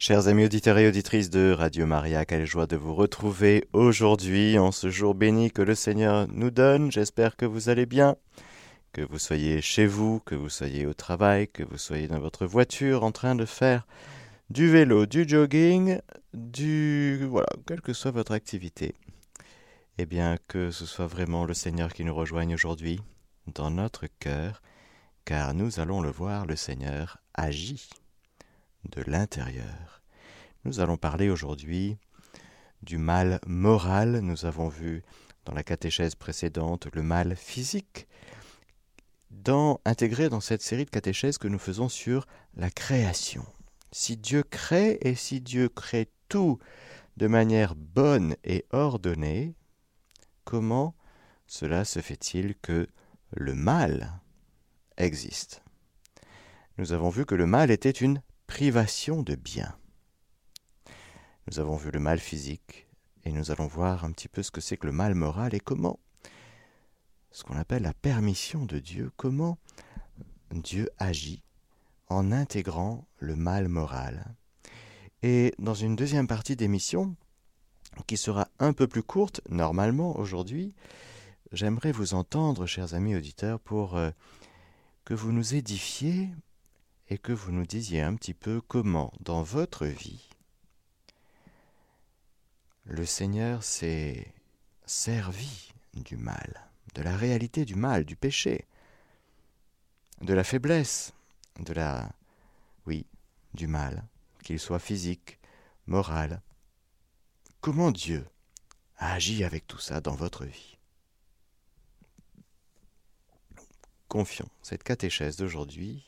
Chers amis auditeurs et auditrices de Radio Maria, quelle joie de vous retrouver aujourd'hui en ce jour béni que le Seigneur nous donne. J'espère que vous allez bien, que vous soyez chez vous, que vous soyez au travail, que vous soyez dans votre voiture en train de faire du vélo, du jogging, du... voilà, quelle que soit votre activité. Eh bien, que ce soit vraiment le Seigneur qui nous rejoigne aujourd'hui dans notre cœur, car nous allons le voir, le Seigneur agit de l'intérieur. Nous allons parler aujourd'hui du mal moral. Nous avons vu dans la catéchèse précédente le mal physique, dans, intégré dans cette série de catéchèses que nous faisons sur la création. Si Dieu crée et si Dieu crée tout de manière bonne et ordonnée, comment cela se fait-il que le mal existe? Nous avons vu que le mal était une privation de bien. Nous avons vu le mal physique et nous allons voir un petit peu ce que c'est que le mal moral et comment, ce qu'on appelle la permission de Dieu, comment Dieu agit en intégrant le mal moral. Et dans une deuxième partie d'émission, qui sera un peu plus courte normalement aujourd'hui, j'aimerais vous entendre, chers amis auditeurs, pour euh, que vous nous édifiez et que vous nous disiez un petit peu comment, dans votre vie, le Seigneur s'est servi du mal, de la réalité du mal, du péché, de la faiblesse, de la... oui, du mal, qu'il soit physique, moral. Comment Dieu a agi avec tout ça dans votre vie? Confions cette catéchèse d'aujourd'hui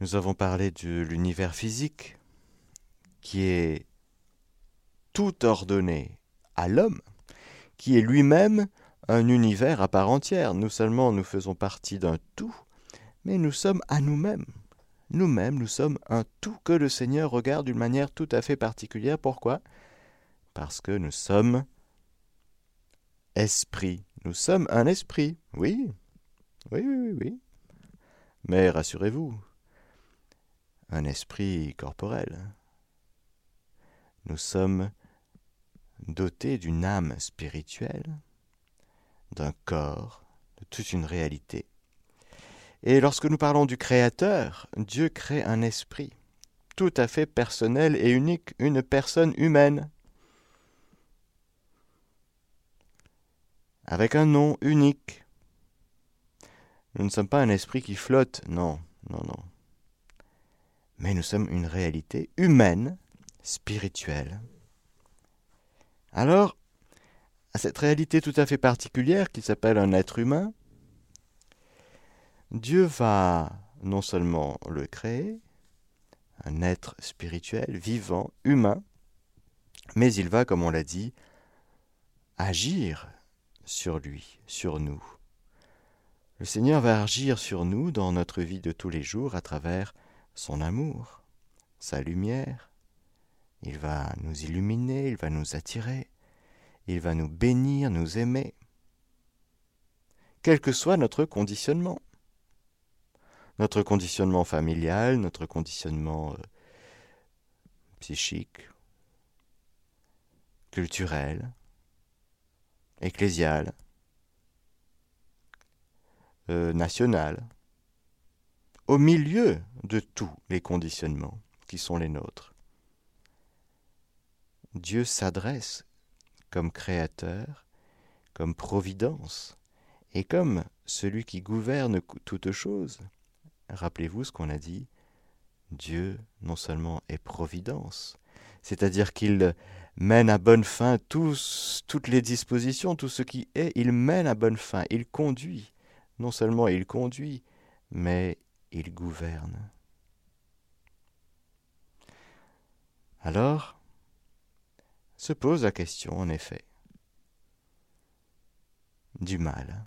Nous avons parlé de l'univers physique qui est tout ordonné à l'homme, qui est lui-même un univers à part entière. Nous seulement nous faisons partie d'un tout, mais nous sommes à nous-mêmes. Nous-mêmes, nous sommes un tout que le Seigneur regarde d'une manière tout à fait particulière. Pourquoi? Parce que nous sommes esprit. Nous sommes un esprit, oui. Oui, oui, oui, oui. Mais rassurez-vous, un esprit corporel. Nous sommes dotés d'une âme spirituelle, d'un corps, de toute une réalité. Et lorsque nous parlons du Créateur, Dieu crée un esprit, tout à fait personnel et unique, une personne humaine, avec un nom unique. Nous ne sommes pas un esprit qui flotte, non, non, non mais nous sommes une réalité humaine, spirituelle. Alors, à cette réalité tout à fait particulière qui s'appelle un être humain, Dieu va non seulement le créer, un être spirituel, vivant, humain, mais il va, comme on l'a dit, agir sur lui, sur nous. Le Seigneur va agir sur nous dans notre vie de tous les jours à travers son amour, sa lumière. Il va nous illuminer, il va nous attirer, il va nous bénir, nous aimer, quel que soit notre conditionnement. Notre conditionnement familial, notre conditionnement euh, psychique, culturel, ecclésial, euh, national au milieu de tous les conditionnements qui sont les nôtres. Dieu s'adresse comme créateur, comme providence, et comme celui qui gouverne toutes choses. Rappelez-vous ce qu'on a dit, Dieu non seulement est providence, c'est-à-dire qu'il mène à bonne fin toutes les dispositions, tout ce qui est, il mène à bonne fin, il conduit. Non seulement il conduit, mais il gouverne. Alors, se pose la question, en effet, du mal.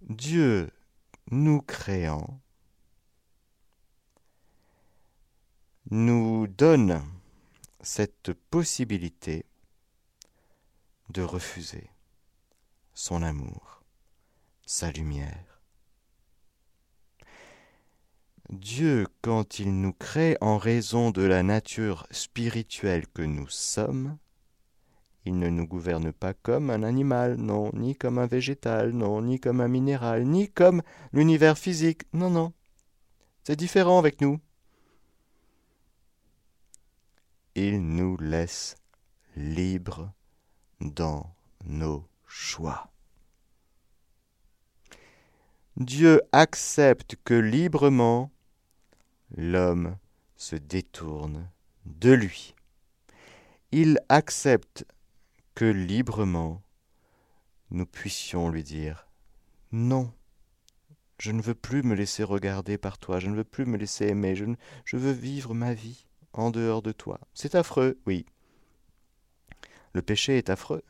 Dieu nous créant nous donne cette possibilité de refuser son amour, sa lumière. Dieu, quand il nous crée en raison de la nature spirituelle que nous sommes, il ne nous gouverne pas comme un animal, non, ni comme un végétal, non, ni comme un minéral, ni comme l'univers physique, non, non. C'est différent avec nous. Il nous laisse libres dans nos choix. Dieu accepte que librement l'homme se détourne de lui. Il accepte que librement nous puissions lui dire Non, je ne veux plus me laisser regarder par toi, je ne veux plus me laisser aimer, je, je veux vivre ma vie en dehors de toi. C'est affreux, oui. Le péché est affreux.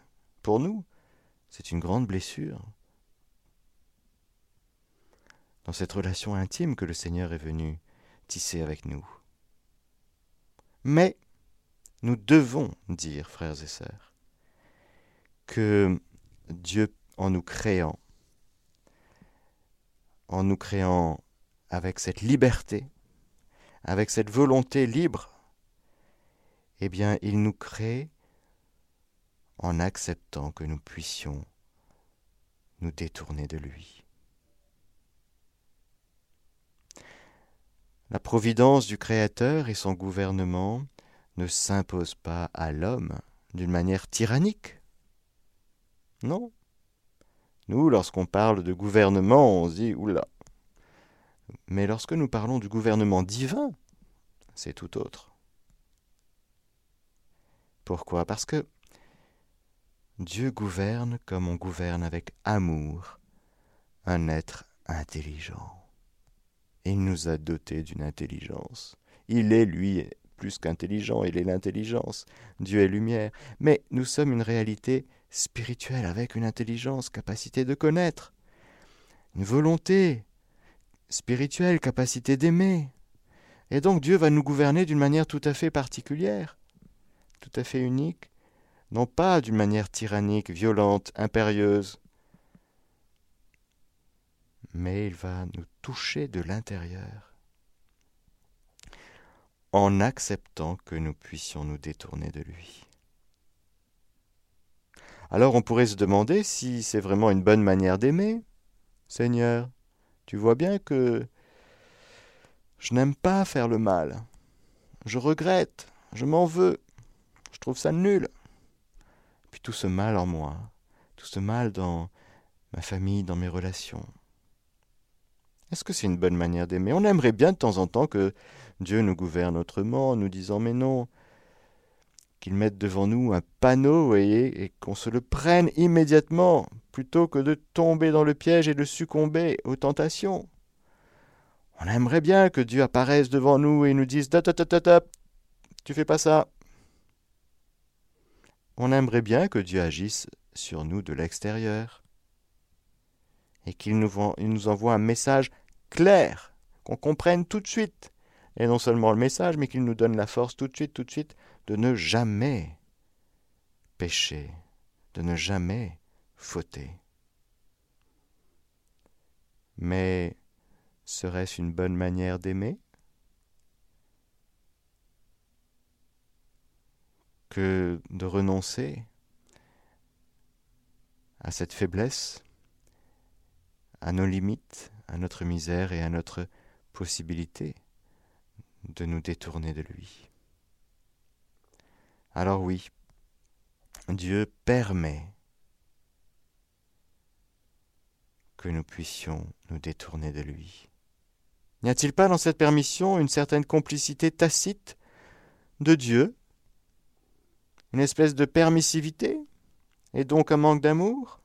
Pour nous, c'est une grande blessure. Dans cette relation intime que le Seigneur est venu tisser avec nous. Mais nous devons dire, frères et sœurs, que Dieu, en nous créant, en nous créant avec cette liberté, avec cette volonté libre, eh bien, il nous crée en acceptant que nous puissions nous détourner de lui. La providence du Créateur et son gouvernement ne s'imposent pas à l'homme d'une manière tyrannique. Non. Nous, lorsqu'on parle de gouvernement, on se dit oula. Mais lorsque nous parlons du gouvernement divin, c'est tout autre. Pourquoi? Parce que Dieu gouverne comme on gouverne avec amour un être intelligent. Il nous a dotés d'une intelligence. Il est, lui, plus qu'intelligent, il est l'intelligence. Dieu est lumière. Mais nous sommes une réalité spirituelle avec une intelligence, capacité de connaître, une volonté spirituelle, capacité d'aimer. Et donc Dieu va nous gouverner d'une manière tout à fait particulière, tout à fait unique, non pas d'une manière tyrannique, violente, impérieuse, mais il va nous toucher de l'intérieur en acceptant que nous puissions nous détourner de lui. Alors on pourrait se demander si c'est vraiment une bonne manière d'aimer. Seigneur, tu vois bien que je n'aime pas faire le mal. Je regrette, je m'en veux, je trouve ça nul. Puis tout ce mal en moi, tout ce mal dans ma famille, dans mes relations. Est-ce que c'est une bonne manière d'aimer? On aimerait bien de temps en temps que Dieu nous gouverne autrement, en nous disant mais non, qu'il mette devant nous un panneau, voyez, et qu'on se le prenne immédiatement, plutôt que de tomber dans le piège et de succomber aux tentations. On aimerait bien que Dieu apparaisse devant nous et nous dise ta tu fais pas ça. On aimerait bien que Dieu agisse sur nous de l'extérieur et qu'il nous envoie un message clair, qu'on comprenne tout de suite. Et non seulement le message, mais qu'il nous donne la force tout de suite, tout de suite, de ne jamais pécher, de ne jamais fauter. Mais serait-ce une bonne manière d'aimer? Que de renoncer à cette faiblesse, à nos limites, à notre misère et à notre possibilité de nous détourner de lui. Alors oui, Dieu permet que nous puissions nous détourner de lui. N'y a-t-il pas dans cette permission une certaine complicité tacite de Dieu, une espèce de permissivité, et donc un manque d'amour?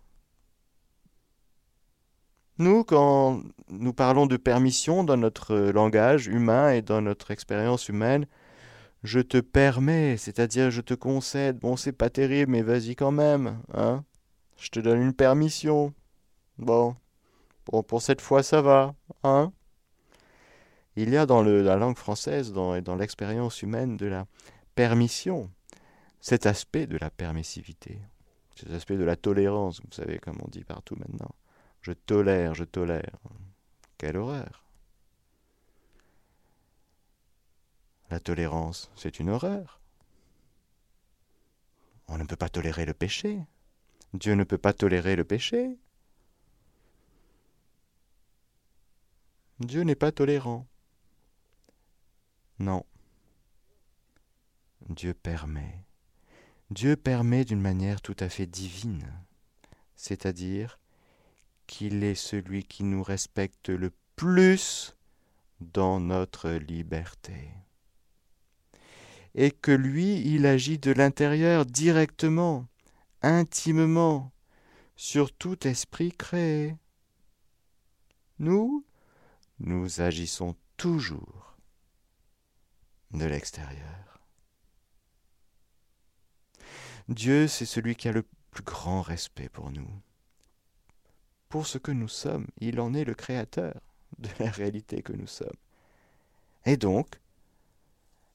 Nous, quand nous parlons de permission dans notre langage humain et dans notre expérience humaine, je te permets, c'est-à-dire je te concède, bon c'est pas terrible, mais vas-y quand même, hein Je te donne une permission. Bon, bon pour cette fois ça va, hein Il y a dans la langue française et dans l'expérience humaine de la permission, cet aspect de la permissivité, cet aspect de la tolérance, vous savez comme on dit partout maintenant. Je tolère, je tolère. Quelle horreur La tolérance, c'est une horreur. On ne peut pas tolérer le péché. Dieu ne peut pas tolérer le péché. Dieu n'est pas tolérant. Non. Dieu permet. Dieu permet d'une manière tout à fait divine, c'est-à-dire qu'il est celui qui nous respecte le plus dans notre liberté et que lui, il agit de l'intérieur directement, intimement, sur tout esprit créé. Nous, nous agissons toujours de l'extérieur. Dieu, c'est celui qui a le plus grand respect pour nous. Pour ce que nous sommes, il en est le créateur de la réalité que nous sommes. Et donc,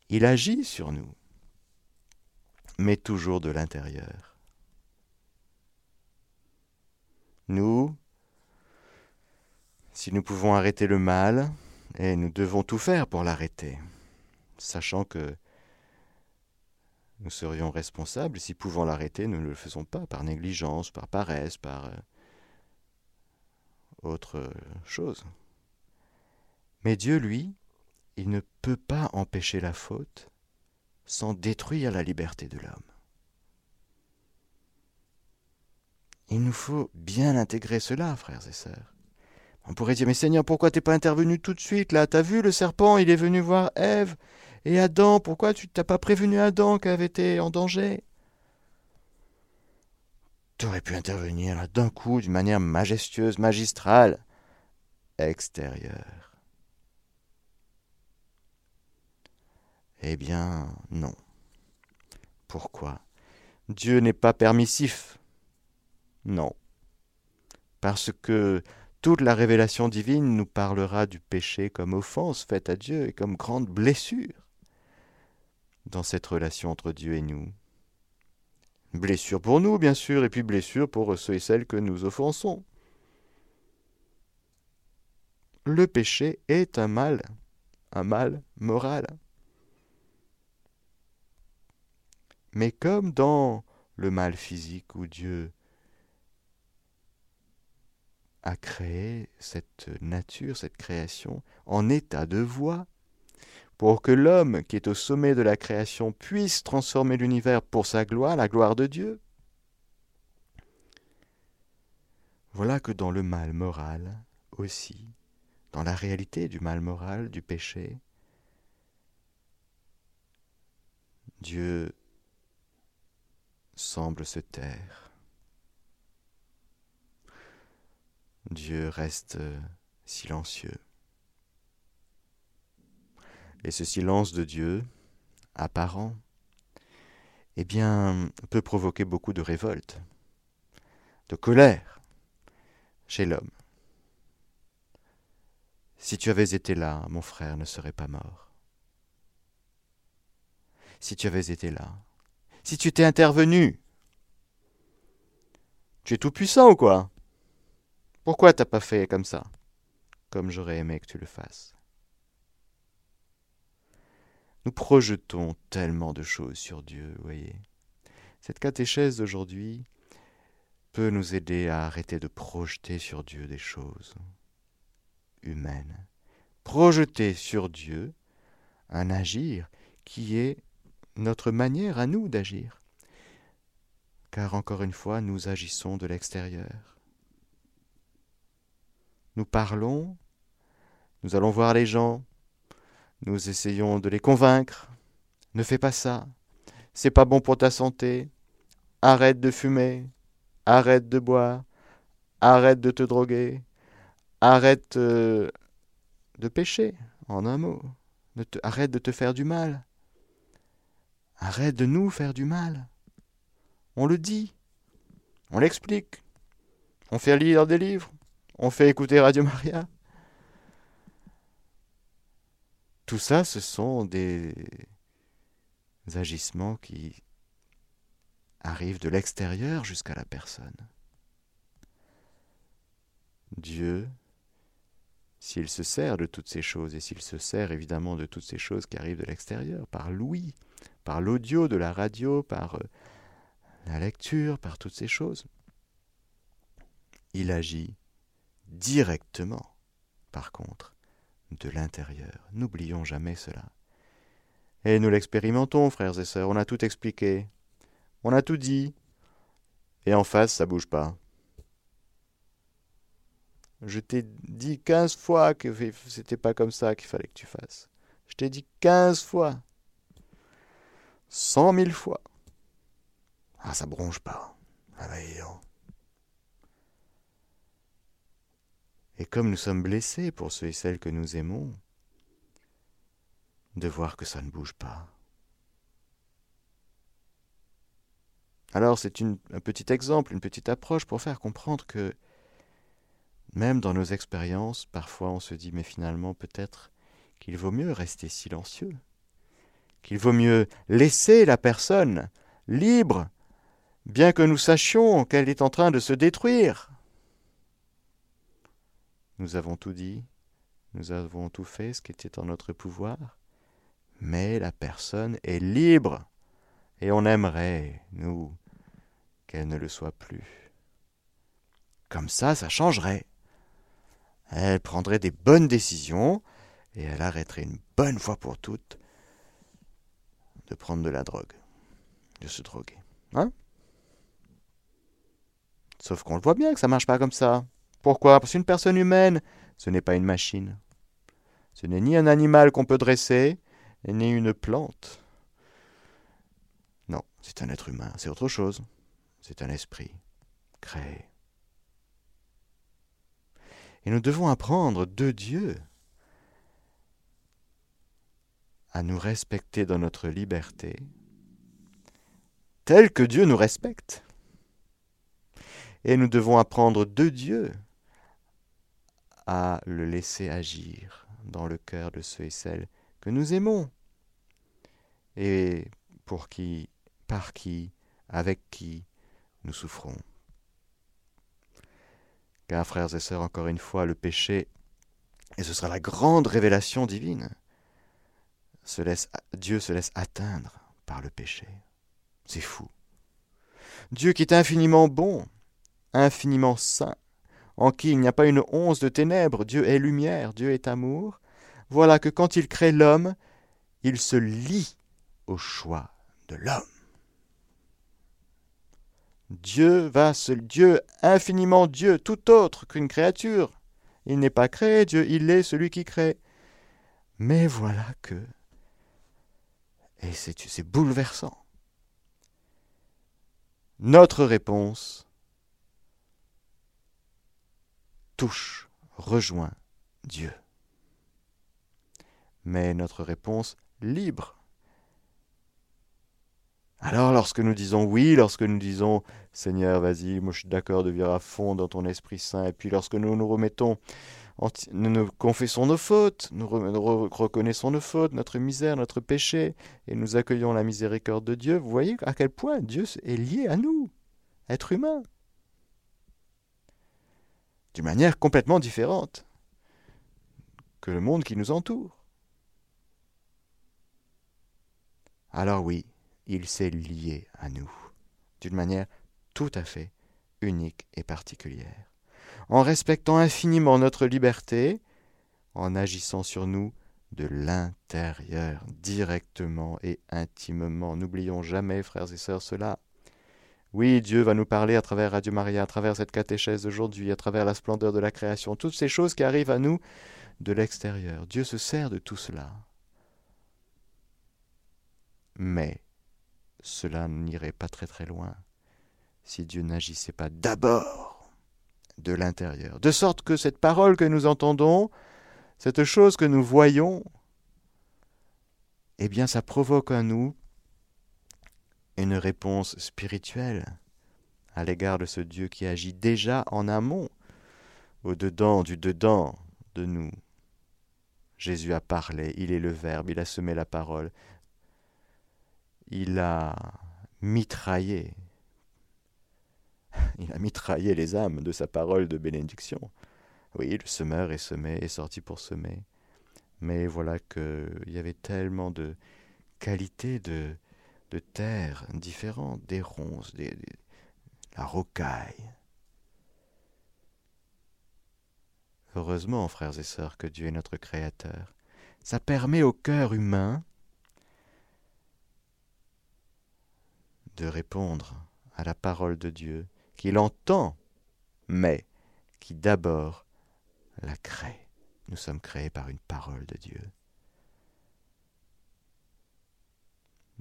il agit sur nous, mais toujours de l'intérieur. Nous, si nous pouvons arrêter le mal, et nous devons tout faire pour l'arrêter, sachant que nous serions responsables si pouvant l'arrêter, nous ne le faisons pas par négligence, par paresse, par euh, autre chose. Mais Dieu, lui, il ne peut pas empêcher la faute sans détruire la liberté de l'homme. Il nous faut bien intégrer cela, frères et sœurs. On pourrait dire, mais Seigneur, pourquoi t'es pas intervenu tout de suite là? T'as vu le serpent, il est venu voir Ève et Adam, pourquoi tu t'as pas prévenu Adam qu'elle avait été en danger? Tu aurais pu intervenir d'un coup, d'une manière majestueuse, magistrale, extérieure. Eh bien, non. Pourquoi? Dieu n'est pas permissif. Non. Parce que toute la révélation divine nous parlera du péché comme offense faite à Dieu et comme grande blessure dans cette relation entre Dieu et nous. Blessure pour nous, bien sûr, et puis blessure pour ceux et celles que nous offensons. Le péché est un mal, un mal moral. Mais comme dans le mal physique où Dieu a créé cette nature, cette création, en état de voie, pour que l'homme qui est au sommet de la création puisse transformer l'univers pour sa gloire, la gloire de Dieu. Voilà que dans le mal moral aussi, dans la réalité du mal moral, du péché, Dieu semble se taire. Dieu reste silencieux. Et ce silence de Dieu, apparent, eh bien, peut provoquer beaucoup de révolte, de colère chez l'homme. Si tu avais été là, mon frère ne serait pas mort. Si tu avais été là, si tu t'es intervenu. Tu es tout puissant ou quoi? Pourquoi t'as pas fait comme ça? Comme j'aurais aimé que tu le fasses. Nous projetons tellement de choses sur Dieu, voyez. Cette catéchèse d'aujourd'hui peut nous aider à arrêter de projeter sur Dieu des choses humaines. Projeter sur Dieu un agir qui est notre manière à nous d'agir. Car encore une fois, nous agissons de l'extérieur. Nous parlons, nous allons voir les gens, nous essayons de les convaincre. Ne fais pas ça, c'est pas bon pour ta santé, arrête de fumer, arrête de boire, arrête de te droguer, arrête euh, de pécher, en un mot, arrête de te faire du mal. Arrête de nous faire du mal. On le dit. On l'explique. On fait lire des livres. On fait écouter Radio Maria. Tout ça, ce sont des agissements qui arrivent de l'extérieur jusqu'à la personne. Dieu, s'il se sert de toutes ces choses, et s'il se sert évidemment de toutes ces choses qui arrivent de l'extérieur, par l'ouïe, par l'audio de la radio, par euh, la lecture, par toutes ces choses, il agit directement, par contre, de l'intérieur. N'oublions jamais cela. Et nous l'expérimentons, frères et sœurs, on a tout expliqué, on a tout dit, et en face, ça bouge pas. Je t'ai dit quinze fois que c'était pas comme ça qu'il fallait que tu fasses. Je t'ai dit quinze fois. Cent mille fois. Ah, ça bronche pas. Ah, et comme nous sommes blessés pour ceux et celles que nous aimons, de voir que ça ne bouge pas. Alors c'est un petit exemple, une petite approche pour faire comprendre que même dans nos expériences, parfois on se dit mais finalement peut-être qu'il vaut mieux rester silencieux, qu'il vaut mieux laisser la personne libre, bien que nous sachions qu'elle est en train de se détruire. Nous avons tout dit, nous avons tout fait ce qui était en notre pouvoir, mais la personne est libre, et on aimerait, nous, qu'elle ne le soit plus. Comme ça, ça changerait. Elle prendrait des bonnes décisions et elle arrêterait une bonne fois pour toutes de prendre de la drogue, de se droguer. Hein? Sauf qu'on le voit bien que ça marche pas comme ça. Pourquoi? Parce qu'une personne humaine, ce n'est pas une machine. Ce n'est ni un animal qu'on peut dresser, ni une plante. Non, c'est un être humain, c'est autre chose. C'est un esprit créé. Et nous devons apprendre de Dieu à nous respecter dans notre liberté, tel que Dieu nous respecte. Et nous devons apprendre de Dieu à le laisser agir dans le cœur de ceux et celles que nous aimons, et pour qui, par qui, avec qui nous souffrons. Car, frères et sœurs, encore une fois, le péché, et ce sera la grande révélation divine, Dieu se laisse atteindre par le péché. C'est fou. Dieu qui est infiniment bon, infiniment saint, en qui il n'y a pas une once de ténèbres, Dieu est lumière, Dieu est amour, voilà que quand il crée l'homme, il se lie au choix de l'homme. Dieu va, ce Dieu infiniment Dieu, tout autre qu'une créature. Il n'est pas créé, Dieu, il est celui qui crée. Mais voilà que, et c'est bouleversant, notre réponse touche, rejoint Dieu. Mais notre réponse libre alors lorsque nous disons oui, lorsque nous disons Seigneur, vas-y, moi je suis d'accord de vivre à fond dans ton Esprit Saint, et puis lorsque nous nous remettons, nous nous confessons nos fautes, nous, reconnaissons nos fautes, notre misère, notre péché, et nous accueillons la miséricorde de Dieu, vous voyez à quel point Dieu est lié à nous, être humain, d'une manière complètement différente que le monde qui nous entoure. Alors oui, il s'est lié à nous, d'une manière tout à fait unique et particulière, en respectant infiniment notre liberté, en agissant sur nous de l'intérieur, directement et intimement. N'oublions jamais, frères et sœurs, cela. Oui, Dieu va nous parler à travers Radio Maria, à travers cette catéchèse d'aujourd'hui, à travers la splendeur de la création, toutes ces choses qui arrivent à nous de l'extérieur. Dieu se sert de tout cela. Mais cela n'irait pas très très loin si Dieu n'agissait pas d'abord de l'intérieur. De sorte que cette parole que nous entendons, cette chose que nous voyons, eh bien ça provoque en nous une réponse spirituelle à l'égard de ce Dieu qui agit déjà en amont, au-dedans du dedans de nous. Jésus a parlé, il est le Verbe, il a semé la parole, il a mitraillé, il a mitraillé les âmes de sa parole de bénédiction. Oui, le semeur est semé, est sorti pour semer. Mais voilà qu'il y avait tellement de qualités de, de terre différentes, des ronces, des, la rocaille. Heureusement, frères et sœurs, que Dieu est notre Créateur. Ça permet au cœur humain de répondre à la parole de Dieu, qu'il entend, mais qui d'abord la crée. Nous sommes créés par une parole de Dieu.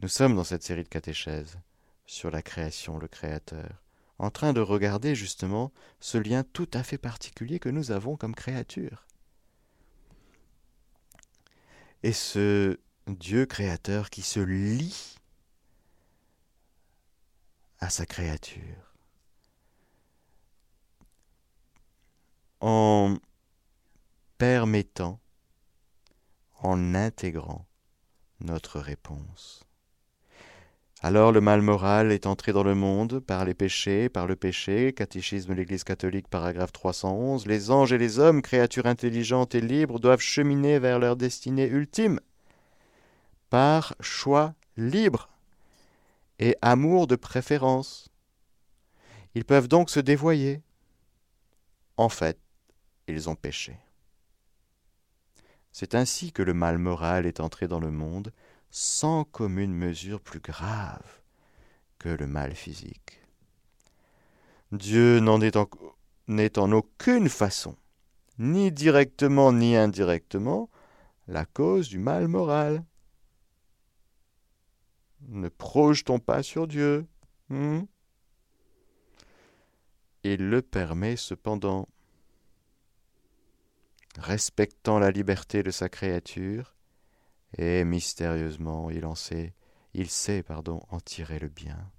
Nous sommes dans cette série de catéchèses sur la création, le Créateur, en train de regarder justement ce lien tout à fait particulier que nous avons comme créature. Et ce Dieu créateur qui se lie à sa créature. En permettant, en intégrant notre réponse. Alors le mal moral est entré dans le monde par les péchés, par le péché, catéchisme de l'Église catholique, paragraphe 311, les anges et les hommes, créatures intelligentes et libres, doivent cheminer vers leur destinée ultime, par choix libre et amour de préférence. Ils peuvent donc se dévoyer. En fait, ils ont péché. C'est ainsi que le mal moral est entré dans le monde, sans commune mesure plus grave que le mal physique. Dieu n'en est en, n'est en aucune façon, ni directement ni indirectement, la cause du mal moral. Ne projetons pas sur Dieu. Hmm? Il le permet cependant. Respectant la liberté de sa créature, et mystérieusement il en sait, il sait, pardon, en tirer le bien.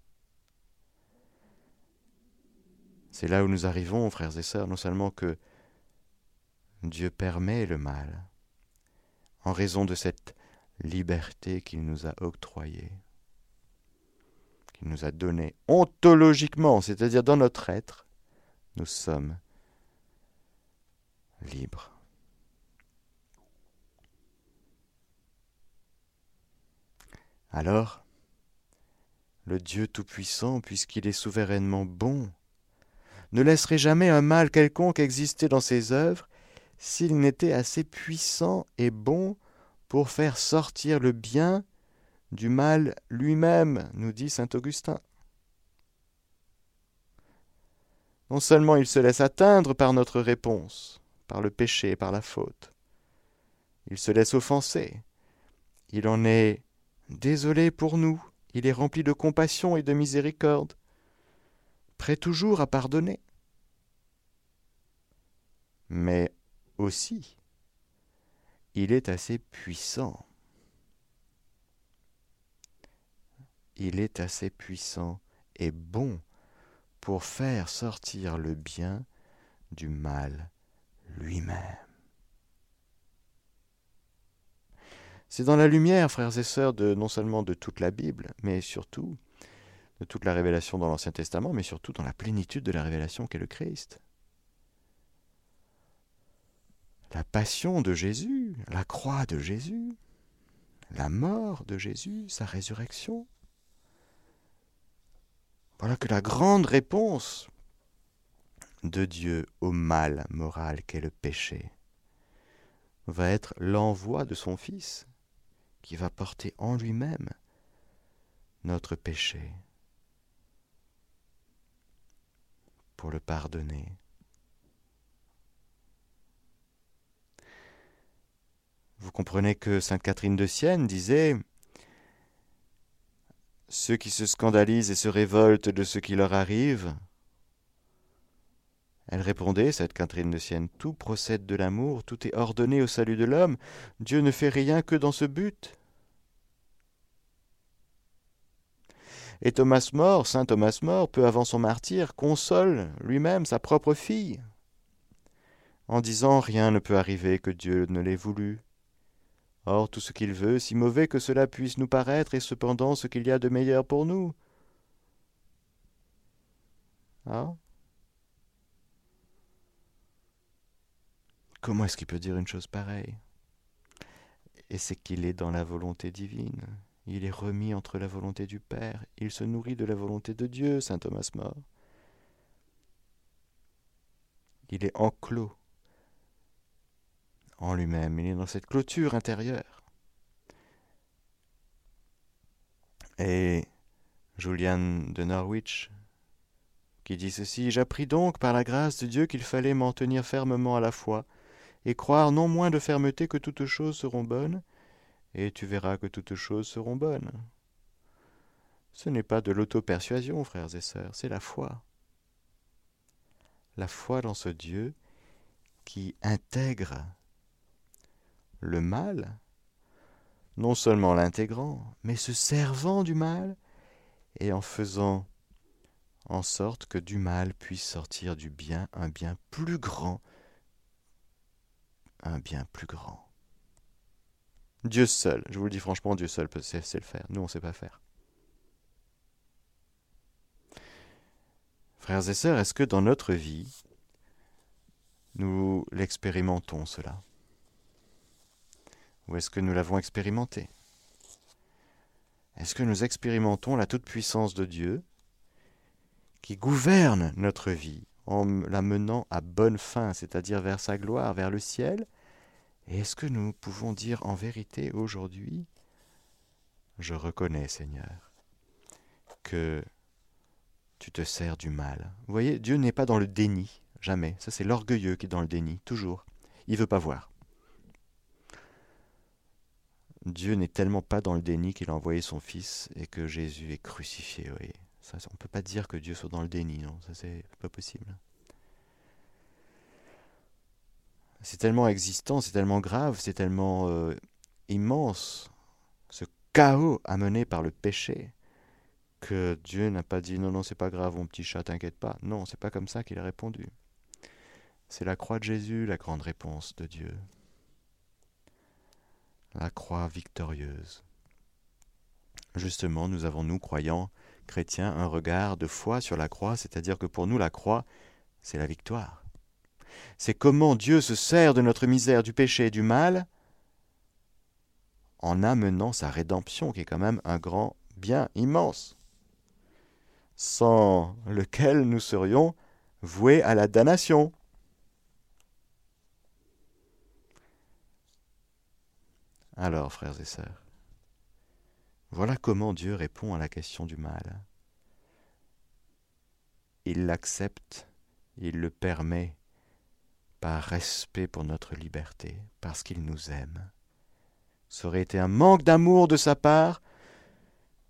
C'est là où nous arrivons, frères et sœurs, non seulement que Dieu permet le mal, en raison de cette liberté qu'il nous a octroyée, qu'il nous a donnée ontologiquement, c'est-à-dire dans notre être, nous sommes libres. Alors, le Dieu Tout-Puissant, puisqu'il est souverainement bon, ne laisserait jamais un mal quelconque exister dans ses œuvres s'il n'était assez puissant et bon pour faire sortir le bien du mal lui-même, nous dit saint Augustin. Non seulement il se laisse atteindre par notre réponse, par le péché, par la faute, il se laisse offenser, il en est Désolé pour nous, il est rempli de compassion et de miséricorde, prêt toujours à pardonner. Mais aussi, il est assez puissant. Il est assez puissant et bon pour faire sortir le bien du mal lui-même. C'est dans la lumière, frères et sœurs, de non seulement de toute la Bible, mais surtout de toute la révélation dans l'Ancien Testament, mais surtout dans la plénitude de la révélation qu'est le Christ. La passion de Jésus, la croix de Jésus, la mort de Jésus, sa résurrection. Voilà que la grande réponse de Dieu au mal moral qu'est le péché va être l'envoi de son Fils, qui va porter en lui-même notre péché pour le pardonner. Vous comprenez que Sainte Catherine de Sienne disait Ceux qui se scandalisent et se révoltent de ce qui leur arrive, elle répondait, cette Catherine de Sienne, Tout procède de l'amour, tout est ordonné au salut de l'homme, Dieu ne fait rien que dans ce but. Et Thomas More, saint Thomas More, peu avant son martyr, console lui-même sa propre fille, en disant Rien ne peut arriver que Dieu ne l'ait voulu. Or tout ce qu'il veut, si mauvais que cela puisse nous paraître, est cependant ce qu'il y a de meilleur pour nous. Ah Comment est-ce qu'il peut dire une chose pareille? Et c'est qu'il est dans la volonté divine. Il est remis entre la volonté du Père. Il se nourrit de la volonté de Dieu, saint Thomas More. Il est enclos en lui-même. Il est dans cette clôture intérieure. Et Julian de Norwich, qui dit ceci J'appris donc par la grâce de Dieu qu'il fallait m'en tenir fermement à la foi et croire non moins de fermeté que toutes choses seront bonnes, et tu verras que toutes choses seront bonnes. Ce n'est pas de l'auto-persuasion, frères et sœurs, c'est la foi. La foi dans ce Dieu qui intègre le mal, non seulement l'intégrant, mais se servant du mal, et en faisant en sorte que du mal puisse sortir du bien un bien plus grand un bien plus grand. Dieu seul, je vous le dis franchement, Dieu seul peut sait, le faire. Nous, on ne sait pas faire. Frères et sœurs, est-ce que dans notre vie, nous l'expérimentons cela? Ou est-ce que nous l'avons expérimenté? Est-ce que nous expérimentons la toute-puissance de Dieu qui gouverne notre vie en la menant à bonne fin, c'est-à-dire vers sa gloire, vers le ciel, et est-ce que nous pouvons dire en vérité aujourd'hui, je reconnais Seigneur, que tu te sers du mal. Vous voyez, Dieu n'est pas dans le déni, jamais. Ça c'est l'orgueilleux qui est dans le déni, toujours. Il ne veut pas voir. Dieu n'est tellement pas dans le déni qu'il a envoyé son Fils et que Jésus est crucifié. On ne peut pas dire que Dieu soit dans le déni, non, ça c'est pas possible. C'est tellement existant, c'est tellement grave, c'est tellement euh, immense, ce chaos amené par le péché, que Dieu n'a pas dit non, non, c'est pas grave, mon petit chat, t'inquiète pas. Non, c'est pas comme ça qu'il a répondu. C'est la croix de Jésus, la grande réponse de Dieu. La croix victorieuse. Justement, nous avons, nous, croyants, chrétiens, un regard de foi sur la croix, c'est-à-dire que pour nous, la croix, c'est la victoire c'est comment Dieu se sert de notre misère, du péché et du mal en amenant sa rédemption, qui est quand même un grand bien immense, sans lequel nous serions voués à la damnation. Alors, frères et sœurs, voilà comment Dieu répond à la question du mal. Il l'accepte, il le permet, par respect pour notre liberté, parce qu'il nous aime. Ça aurait été un manque d'amour de sa part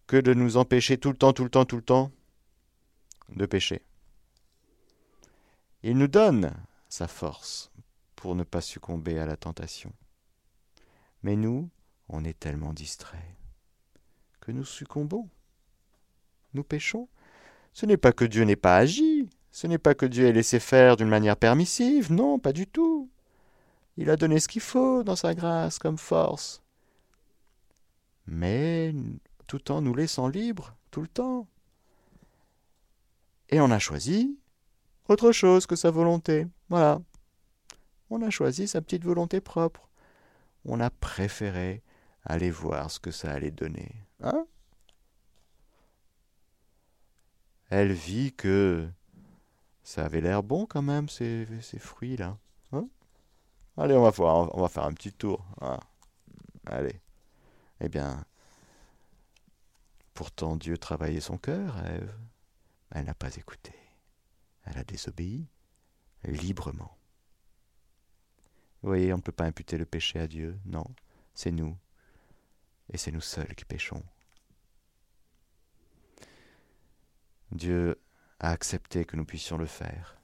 que de nous empêcher tout le temps, tout le temps, tout le temps de pécher. Il nous donne sa force pour ne pas succomber à la tentation. Mais nous, on est tellement distraits que nous succombons. Nous péchons. Ce n'est pas que Dieu n'ait pas agi, ce n'est pas que Dieu ait laissé faire d'une manière permissive, non, pas du tout. Il a donné ce qu'il faut dans sa grâce comme force. Mais tout en nous laissant libres, tout le temps. Et on a choisi autre chose que sa volonté. Voilà. On a choisi sa petite volonté propre. On a préféré aller voir ce que ça allait donner. Hein? Elle vit que ça avait l'air bon quand même, ces, ces fruits-là. Hein? Allez, on va voir, on va faire un petit tour. Ah. Allez. Eh bien, pourtant Dieu travaillait son cœur, Ève. Elle n'a pas écouté. Elle a désobéi librement. Vous voyez, on ne peut pas imputer le péché à Dieu. Non, c'est nous. Et c'est nous seuls qui péchons. Dieu a accepté que nous puissions le faire,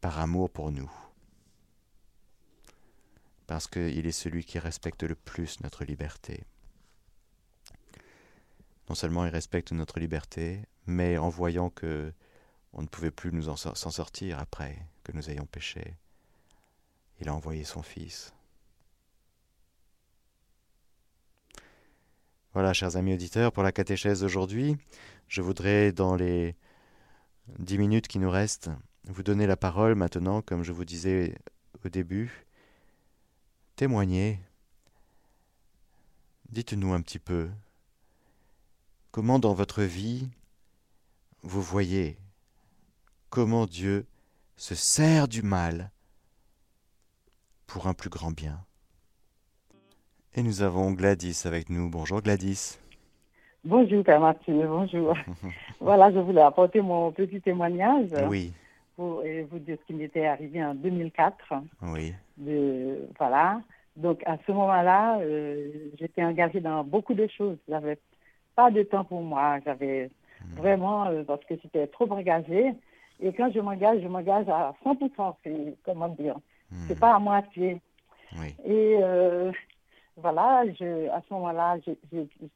par amour pour nous, parce qu'il est celui qui respecte le plus notre liberté. non seulement il respecte notre liberté, mais en voyant que on ne pouvait plus nous en s'en sortir après que nous ayons péché, il a envoyé son Fils. Voilà, chers amis auditeurs, pour la catéchèse d'aujourd'hui, je voudrais, dans les dix minutes qui nous restent, vous donner la parole maintenant, comme je vous disais au début. Témoignez. Dites-nous un petit peu comment dans votre vie vous voyez comment Dieu se sert du mal pour un plus grand bien? Et nous avons Gladys avec nous. Bonjour Gladys. Bonjour Père Mathieu, bonjour. voilà, je voulais apporter mon petit témoignage. Oui. Pour vous dire ce qui m'était arrivé en 2004. Oui. De, voilà. Donc à ce moment-là, euh, j'étais engagée dans beaucoup de choses. J'avais pas de temps pour moi. J'avais hmm. vraiment, euh, parce que j'étais trop engagée. Et quand je m'engage, je m'engage à 100%. C'est, comment dire, c'est hmm. pas à moitié. Oui. Et euh, voilà, je, à ce moment-là, je,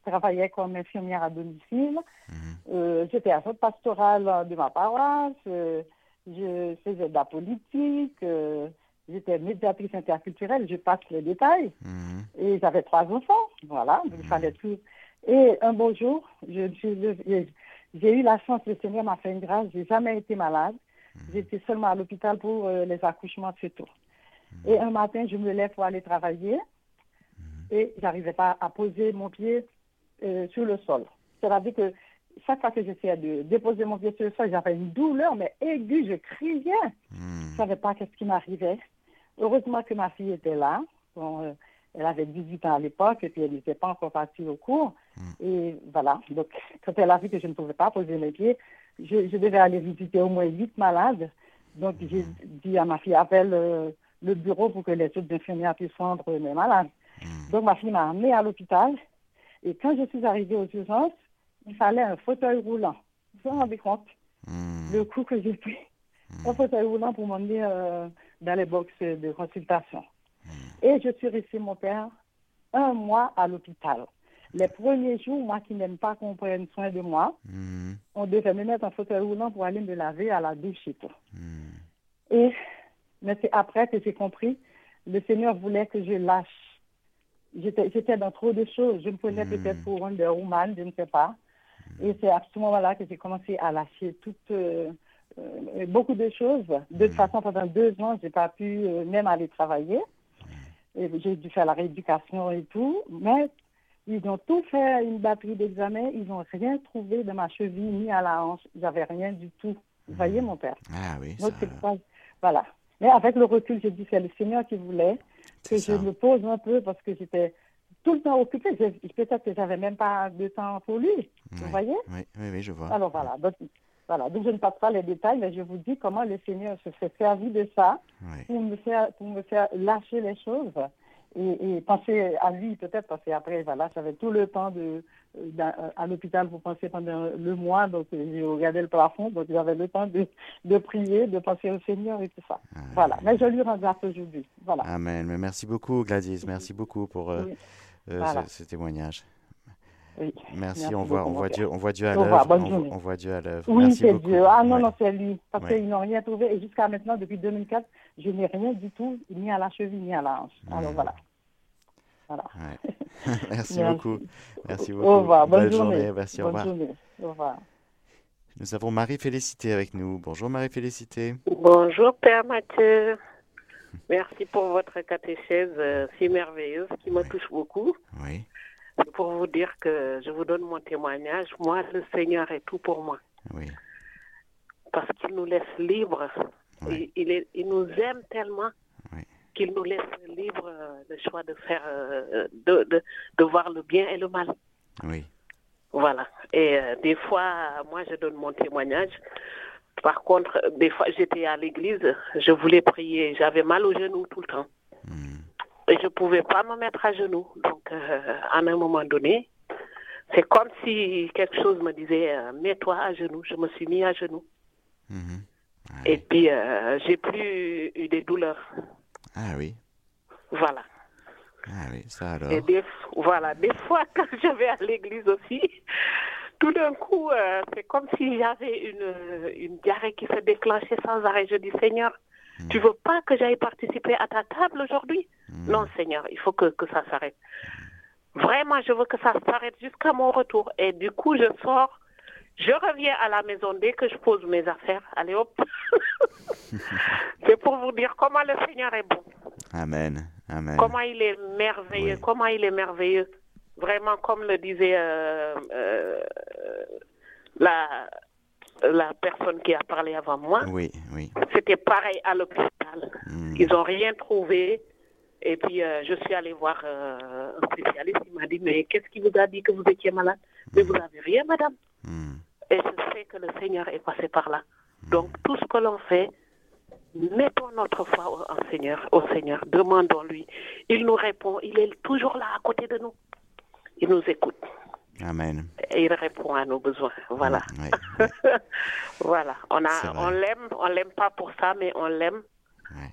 travaillais comme infirmière à domicile. Mhm. Euh, j'étais à cette pastorale de ma paroisse. Euh, je faisais de la politique. Euh, j'étais médiatrice interculturelle. Je passe les détails. Mhm. Et j'avais trois enfants. Voilà, il mhm. fallait tout. Et un beau jour, j'ai eu la chance, le Seigneur m'a fait une grâce. J'ai jamais été malade. J'étais seulement à l'hôpital pour les accouchements, c'est tout. Et un matin, je me lève pour aller travailler et j'arrivais pas à poser mon pied euh, sur le sol. C'est-à-dire que chaque fois que j'essayais de déposer mon pied sur le sol, j'avais une douleur, mais aiguë, je criais. Je ne savais pas qu'est-ce qui m'arrivait. Heureusement que ma fille était là. Euh, elle avait 18 ans à l'époque et puis elle n'était pas encore partie au cours. Hmm. Et voilà. Donc, quand elle a vu que je ne pouvais pas poser mes pieds, je, devais aller visiter au moins huit malades. Donc, j'ai hmm. dit à ma fille, appelle euh, le bureau pour que les autres infirmières puissent prendre mes malades. Hmm. Donc, ma fille m'a amenée à l'hôpital. Et quand je suis arrivée aux urgences, il fallait un fauteuil roulant. Vous vous rendez compte hmm. Le coup que j'ai pris. Un hmm. fauteuil roulant pour m'emmener euh, dans les box de consultation. Et je suis restée, mon père, un mois à l'hôpital. Les premiers jours, moi qui n'aime pas qu'on prenne soin de moi, on devait me mettre un fauteuil roulant pour aller me laver à la douche et tout. Et, mais c'est après que j'ai compris, le Seigneur voulait que je lâche j'étais dans trop de choses. Je me prenais hmm. peut-être pour Wonder Woman, je ne sais pas. Et c'est à ce moment-là que j'ai commencé à lâcher toutes, euh, euh, beaucoup de choses. De toute hmm. façon, pendant deux ans, je n'ai pas pu euh, même aller travailler. Et j'ai dû faire la rééducation et tout. Mais ils ont tout fait, une batterie d'examen. Ils n'ont rien trouvé de ma cheville ni à la hanche. J'avais rien du tout. Vous voyez, mon père? Ah oui. Donc, Voilà. Mais avec le recul, j'ai dit, c'est le Seigneur qui voulait que je me pose un peu parce que j'étais tout le temps occupée. Peut-être que j'avais même pas de temps pour lui. Vous voyez? oui, oui, je vois. Alors voilà. Donc, voilà. Donc je ne passe pas les détails, mais je vous dis comment le Seigneur se fait servir de ça pour, me faire, pour me faire lâcher les choses et, penser à lui peut-être parce qu'après, voilà, j'avais tout le temps de, à l'hôpital pour penser pendant le mois, donc j'ai regardé le plafond, donc j'avais le temps de, de, prier, de penser au Seigneur et tout ça. Ah. voilà, mais je lui rends grâce aujourd'hui. Voilà. Amen. Mais merci beaucoup Gladys, merci beaucoup pour euh, euh, ce, témoignage. Oui. Merci, on, voit, on, voit Dieu, on voit Dieu à l'œuvre. On, on, voit Dieu à l'œuvre. Oui, c'est Dieu. Ah non, non, c'est lui. Parce qu'ils n'ont rien trouvé. Et jusqu'à maintenant, depuis 2004, je n'ai rien du tout, ni à la cheville, ni à la hanche. Alors hmm. Voilà. Merci, beaucoup. Merci beaucoup. Au revoir. Bonne, journée. Merci, au revoir. Au revoir. Nous avons Marie-Félicité avec nous. Bonjour Marie-Félicité. Bonjour Père Mathieu. Merci pour votre catéchèse euh, si merveilleuse qui me touche beaucoup. Oui. Pour vous dire que je vous donne mon témoignage. Moi, le Seigneur est tout pour moi. Oui. Parce qu'il nous laisse libres. Il, il, nous aime tellement qu'il nous laisse libre euh, le choix de faire, euh, de, de, de, voir le bien et le mal. Oui. Voilà. Et euh, des fois, moi, je donne mon témoignage. Par contre, des fois, j'étais à l'église, je voulais prier, j'avais mal aux genoux tout le temps. Hmm. Et je ne pouvais pas me mettre à genoux. Donc, à un moment donné, c'est comme si quelque chose me disait mets-toi à genoux. Je me suis mis à genoux. Hmm. Et puis, j'ai plus eu des douleurs. Ah oui. Voilà. Ah oui, ça alors. Et des, voilà, des fois, quand je vais à l'église aussi, tout d'un coup, euh, c'est comme si j'avais une, une diarrhée qui se déclenchait sans arrêt. Je dis, Seigneur, tu tu veux pas que j'aille participer à ta table aujourd'hui? Hmm. Non, Seigneur, il faut que, que ça s'arrête. Vraiment, je veux que ça s'arrête jusqu'à mon retour. Et du coup, je sors, je reviens à la maison dès que je pose mes affaires. Allez hop C'est pour vous dire comment le Seigneur est bon. Amen. Amen. Comment il est merveilleux. Comment il est merveilleux. Vraiment, comme le disait euh, euh, la, la personne qui a parlé avant moi. Oui, oui. C'était pareil à l'hôpital. Hmm. Ils n'ont rien trouvé. Et puis, euh, je suis allée voir euh, un spécialiste. Il m'a dit, mais qu'est-ce qui vous a dit que vous étiez malade? Mais vous n'avez rien, madame. Hmm. Et je sais que le Seigneur est passé par là. Hmm. Donc, tout ce que l'on fait, mettons notre foi au, Seigneur, au Seigneur. Demandons-lui. Il nous répond. Il est toujours là à côté de nous. Il nous écoute. Amen. Et il répond à nos besoins. Voilà. voilà. On a, on l'aime, on l'aime pas pour ça, mais on l'aime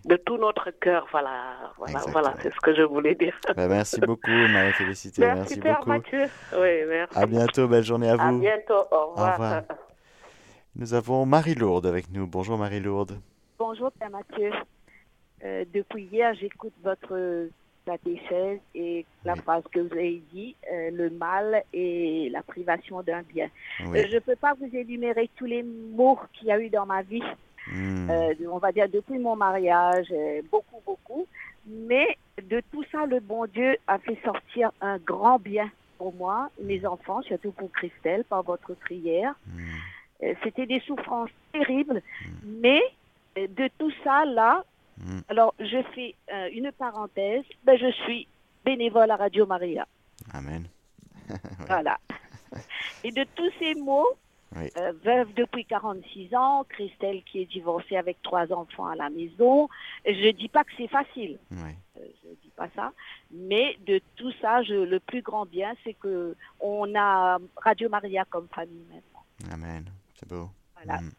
de tout notre cœur. Voilà, voilà, voilà c'est ce que je voulais dire. Bah, merci beaucoup, Marie-Félicité. Merci, Père beaucoup. Mathieu. Oui, merci. À bientôt, belle journée à vous. À bientôt, au revoir. Au revoir. Nous avons Marie-Lourde avec nous. Bonjour Marie-Lourde. Bonjour Père Mathieu. Euh, depuis hier, j'écoute votre catéchèse et la phrase que vous avez dit, euh, le mal et la privation d'un bien. Euh, je ne peux pas vous énumérer tous les mots qu'il y a eu dans ma vie, hmm. euh, on va dire depuis mon mariage, beaucoup, beaucoup. Mais de tout ça, le bon Dieu a fait sortir un grand bien pour moi, mes enfants, surtout pour Christelle, par votre prière. Hmm. C'était des souffrances terribles, hmm. mais de tout ça, là. Alors, je fais euh, une parenthèse. Ben, je suis bénévole à Radio Maria. Amen. Voilà. Et de tous ces mots, euh, veuve depuis 46 ans, Christelle qui est divorcée avec trois enfants à la maison, je dis pas que c'est facile. Oui. Euh, je dis pas ça. Mais de tout ça, je, le plus grand bien, c'est que on a Radio Maria comme famille maintenant. Amen. C'est beau. Voilà. Mm.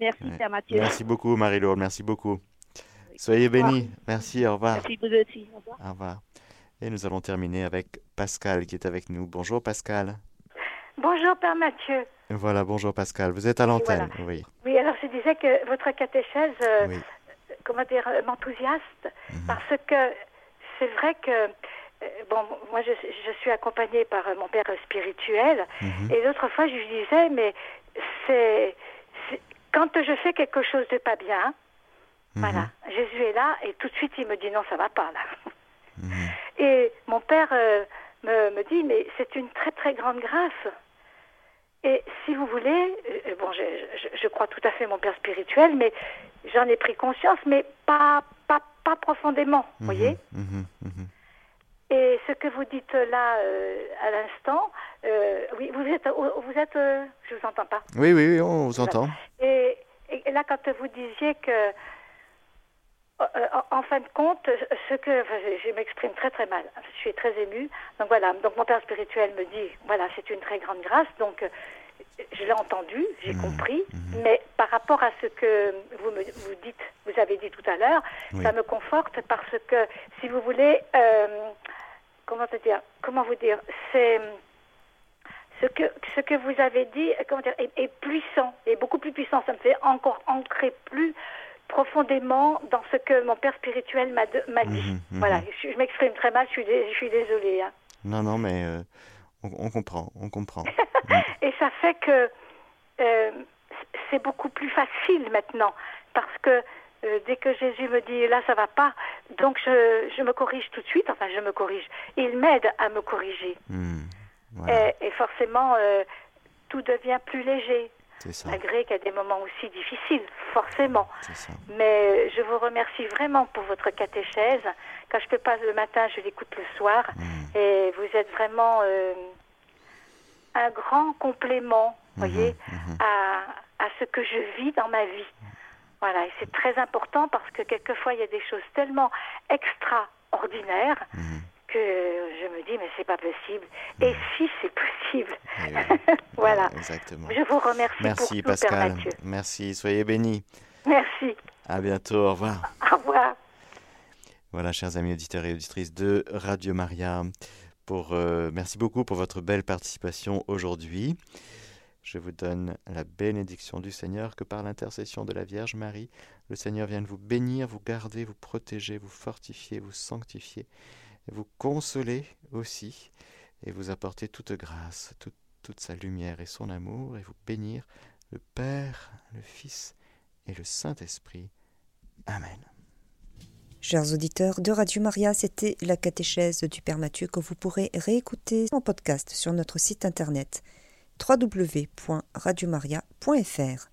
Merci, Mathieu. Merci beaucoup, Marie-Laure. Merci beaucoup. Soyez bénis. Merci, au revoir. Merci, vous aussi. Au revoir. Au revoir. Et nous allons terminer avec Pascal qui est avec nous. Bonjour, Pascal. Bonjour, Père Mathieu. Voilà, bonjour, Pascal. Vous êtes à l'antenne. Oui. Oui, alors je disais que votre catéchèse, euh, comment dire, euh, m'enthousiaste mhm. parce que c'est vrai que euh, bon, moi je, suis accompagnée par mon père spirituel mhm. et l'autre fois je lui disais mais c'est quand je fais quelque chose de pas bien, mhm. voilà, Jésus est là et tout de suite il me dit non, ça va pas là. Et mon père euh, me, me, dit mais c'est une très très grande grâce. Et si vous voulez, euh, euh, bon, je, je, crois tout à fait mon père spirituel, mais j'en ai pris conscience, mais pas pas pas profondément, vous mhm. voyez. Et ce que vous dites là à l'instant, oui, vous êtes, vous êtes, je vous entends pas. Oui, oui, on vous entend. Et, là, quand vous disiez que, euh, en fin de compte, ce que je m'exprime très très mal, je suis très émue. Donc voilà, donc mon père spirituel me dit, voilà, c'est une très grande grâce. Donc je l'ai entendu, j'ai mmh. compris, mmh. mais par rapport à ce que vous me vous dites, vous avez dit tout à l'heure, ça me conforte parce que, si vous voulez, euh, comment te dire, comment vous dire, c'est ce que, ce que vous avez dit comment dire, est, puissant, est beaucoup plus puissant. Ça me fait encore ancrer plus profondément dans ce que mon père spirituel m'a dit. Mhm, mhm. Voilà, je, m'exprime très mal, je suis, je suis désolée. Hein. Non, non, mais euh, on, comprend, on comprend. Et ça fait que euh, c'est beaucoup plus facile maintenant, parce que euh, dès que Jésus me dit là ça va pas, donc je, je, me corrige tout de suite, enfin je me corrige. Il m'aide à me corriger. Hmm. Et, forcément, tout devient plus léger. Malgré qu'il y a des moments aussi difficiles, forcément. Mais je vous remercie vraiment pour votre catéchèse. Quand je ne peux pas le matin, je l'écoute le soir. Mm. Et vous êtes vraiment euh, un grand complément, mm-hmm, voyez, mm-hmm. À, à, ce que je vis dans ma vie. Voilà, et c'est très important parce que quelquefois, il y a des choses tellement extraordinaires que je me dis, mais c'est pas possible. Et si c'est possible eh Voilà. exactement. Je vous remercie Merci pour Pascal. Merci, soyez bénis. Merci. À bientôt, au revoir. Au revoir. Voilà, chers amis auditeurs et auditrices de Radio Maria, pour, euh, merci beaucoup pour votre belle participation aujourd'hui. Je vous donne la bénédiction du Seigneur, que par l'intercession de la Vierge Marie, le Seigneur vienne vous bénir, vous garder, vous protéger, vous fortifier, vous sanctifier, vous consoler aussi, et vous apporter toute grâce, toute, sa lumière et son amour, et vous bénir le Père, le Fils et le Saint-Esprit. Amen. Chers auditeurs de Radio Maria, c'était la catéchèse du Père Mathieu que vous pourrez réécouter en podcast sur notre site internet www.radiomaria.fr.